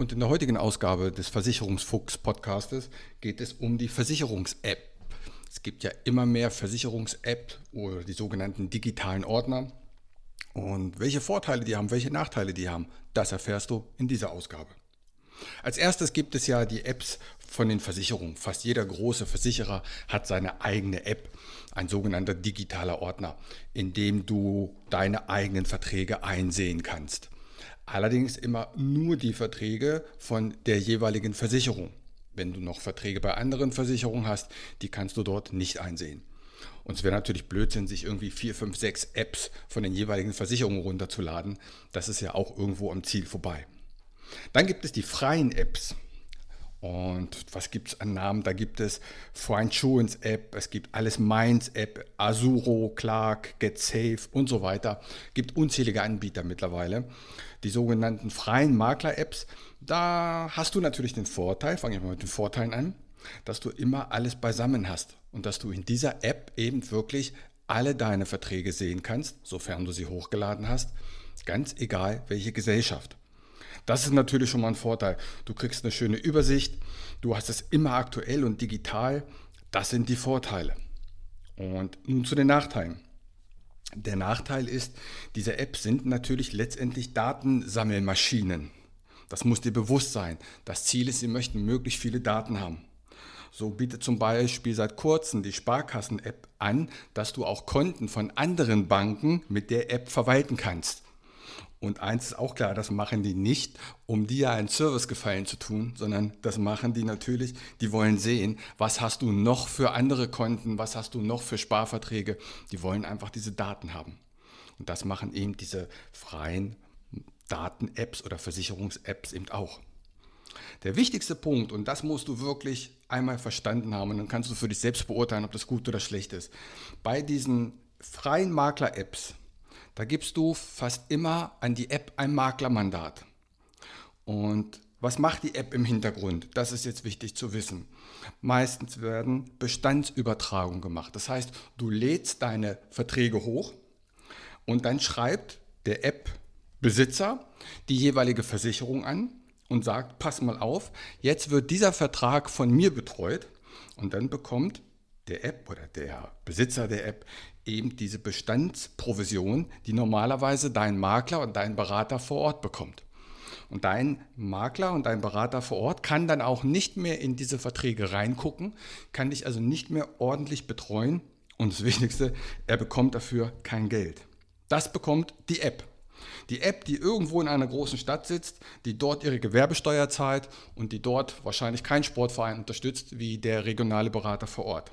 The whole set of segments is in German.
Und in der heutigen Ausgabe des Versicherungsfuchs-Podcastes geht es um die Versicherungs-App. Es gibt ja immer mehr Versicherungs-App oder die sogenannten digitalen Ordner. Und welche Vorteile die haben, welche Nachteile die haben, das erfährst du in dieser Ausgabe. Als erstes gibt es ja die Apps von den Versicherungen. Fast jeder große Versicherer hat seine eigene App, ein sogenannter digitaler Ordner, in dem du deine eigenen Verträge einsehen kannst. Allerdings immer nur die Verträge von der jeweiligen Versicherung. Wenn du noch Verträge bei anderen Versicherungen hast, die kannst du dort nicht einsehen. Und es wäre natürlich Blödsinn, sich irgendwie vier, fünf, sechs Apps von den jeweiligen Versicherungen runterzuladen. Das ist ja auch irgendwo am Ziel vorbei. Dann gibt es die freien Apps. Und was gibt es an Namen? Da gibt es For Insurance App, es gibt alles Minds App, Azuro, Clark, GetSafe und so weiter. Gibt unzählige Anbieter mittlerweile. Die sogenannten freien Makler-Apps, da hast du natürlich den Vorteil, fange ich mal mit den Vorteilen an, dass du immer alles beisammen hast und dass du in dieser App eben wirklich alle deine Verträge sehen kannst, sofern du sie hochgeladen hast, ganz egal welche Gesellschaft. Das ist natürlich schon mal ein Vorteil. Du kriegst eine schöne Übersicht, du hast es immer aktuell und digital. Das sind die Vorteile. Und nun zu den Nachteilen. Der Nachteil ist, diese Apps sind natürlich letztendlich Datensammelmaschinen. Das muss dir bewusst sein. Das Ziel ist, sie möchten möglichst viele Daten haben. So bietet zum Beispiel seit kurzem die Sparkassen-App an, dass du auch Konten von anderen Banken mit der App verwalten kannst. Und eins ist auch klar, das machen die nicht, um dir einen Servicegefallen zu tun, sondern das machen die natürlich, die wollen sehen, was hast du noch für andere Konten, was hast du noch für Sparverträge. Die wollen einfach diese Daten haben. Und das machen eben diese freien Daten-Apps oder Versicherungs-Apps eben auch. Der wichtigste Punkt, und das musst du wirklich einmal verstanden haben, und dann kannst du für dich selbst beurteilen, ob das gut oder schlecht ist. Bei diesen freien Makler-Apps, da gibst du fast immer an die App ein Maklermandat. Und was macht die App im Hintergrund? Das ist jetzt wichtig zu wissen. Meistens werden Bestandsübertragungen gemacht. Das heißt, du lädst deine Verträge hoch und dann schreibt der App-Besitzer die jeweilige Versicherung an und sagt, pass mal auf, jetzt wird dieser Vertrag von mir betreut und dann bekommt der App oder der Besitzer der App eben diese Bestandsprovision, die normalerweise dein Makler und dein Berater vor Ort bekommt. Und dein Makler und dein Berater vor Ort kann dann auch nicht mehr in diese Verträge reingucken, kann dich also nicht mehr ordentlich betreuen und das Wichtigste, er bekommt dafür kein Geld. Das bekommt die App. Die App, die irgendwo in einer großen Stadt sitzt, die dort ihre Gewerbesteuer zahlt und die dort wahrscheinlich keinen Sportverein unterstützt wie der regionale Berater vor Ort.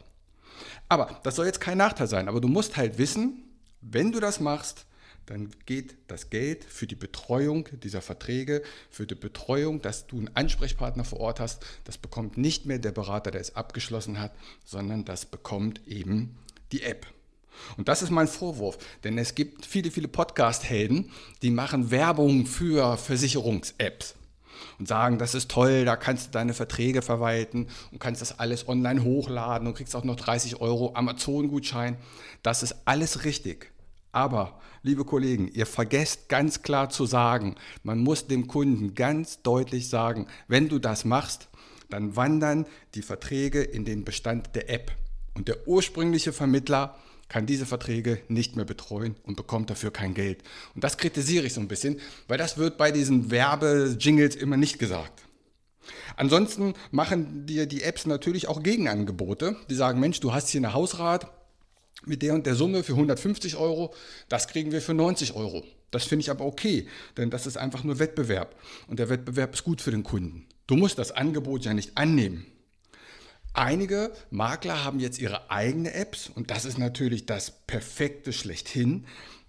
Aber das soll jetzt kein Nachteil sein, aber du musst halt wissen, wenn du das machst, dann geht das Geld für die Betreuung dieser Verträge, für die Betreuung, dass du einen Ansprechpartner vor Ort hast, das bekommt nicht mehr der Berater, der es abgeschlossen hat, sondern das bekommt eben die App. Und das ist mein Vorwurf, denn es gibt viele, viele Podcast-Helden, die machen Werbung für Versicherungs-Apps und sagen, das ist toll, da kannst du deine Verträge verwalten und kannst das alles online hochladen und kriegst auch noch 30 Euro Amazon-Gutschein. Das ist alles richtig. Aber, liebe Kollegen, ihr vergesst ganz klar zu sagen, man muss dem Kunden ganz deutlich sagen, wenn du das machst, dann wandern die Verträge in den Bestand der App. Und der ursprüngliche Vermittler kann diese Verträge nicht mehr betreuen und bekommt dafür kein Geld. Und das kritisiere ich so ein bisschen, weil das wird bei diesen Werbejingles immer nicht gesagt. Ansonsten machen dir die Apps natürlich auch Gegenangebote. Die sagen, Mensch, du hast hier eine Hausrat mit der und der Summe für 150 Euro, das kriegen wir für 90 Euro. Das finde ich aber okay, denn das ist einfach nur Wettbewerb und der Wettbewerb ist gut für den Kunden. Du musst das Angebot ja nicht annehmen. Einige Makler haben jetzt ihre eigene Apps und das ist natürlich das perfekte schlechthin,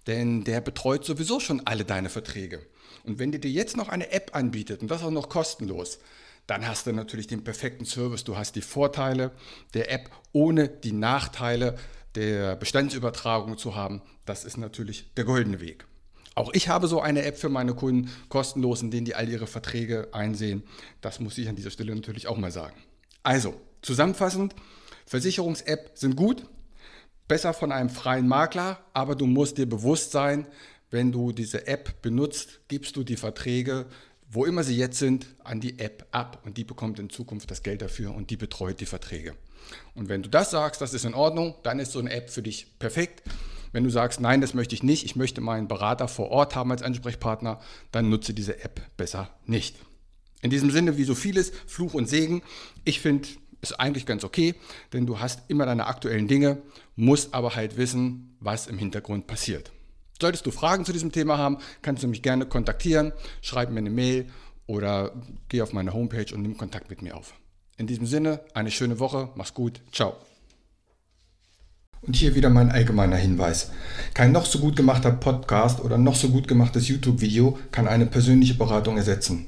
denn der betreut sowieso schon alle deine Verträge. Und wenn der dir jetzt noch eine App anbietet und das auch noch kostenlos, dann hast du natürlich den perfekten Service. Du hast die Vorteile der App ohne die Nachteile der Bestandsübertragung zu haben. Das ist natürlich der goldene Weg. Auch ich habe so eine App für meine Kunden kostenlos, in denen die all ihre Verträge einsehen. Das muss ich an dieser Stelle natürlich auch mal sagen. Also, zusammenfassend, Versicherungs-App sind gut, besser von einem freien Makler, aber du musst dir bewusst sein, wenn du diese App benutzt, gibst du die Verträge, wo immer sie jetzt sind, an die App ab und die bekommt in Zukunft das Geld dafür und die betreut die Verträge. Und wenn du das sagst, das ist in Ordnung, dann ist so eine App für dich perfekt. Wenn du sagst, nein, das möchte ich nicht, ich möchte meinen Berater vor Ort haben als Ansprechpartner, dann nutze diese App besser nicht. In diesem Sinne, wie so vieles, Fluch und Segen. Ich finde, ist eigentlich ganz okay, denn du hast immer deine aktuellen Dinge, musst aber halt wissen, was im Hintergrund passiert. Solltest du Fragen zu diesem Thema haben, kannst du mich gerne kontaktieren, schreib mir eine Mail oder geh auf meine Homepage und nimm Kontakt mit mir auf. In diesem Sinne, eine schöne Woche, mach's gut, ciao. Und hier wieder mein allgemeiner Hinweis. Kein noch so gut gemachter Podcast oder noch so gut gemachtes YouTube-Video kann eine persönliche Beratung ersetzen.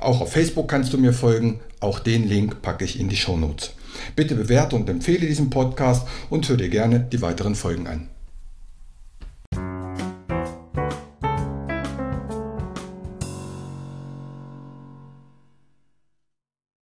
Auch auf Facebook kannst du mir folgen. Auch den Link packe ich in die Shownotes. Bitte bewerte und empfehle diesen Podcast und hör dir gerne die weiteren Folgen an.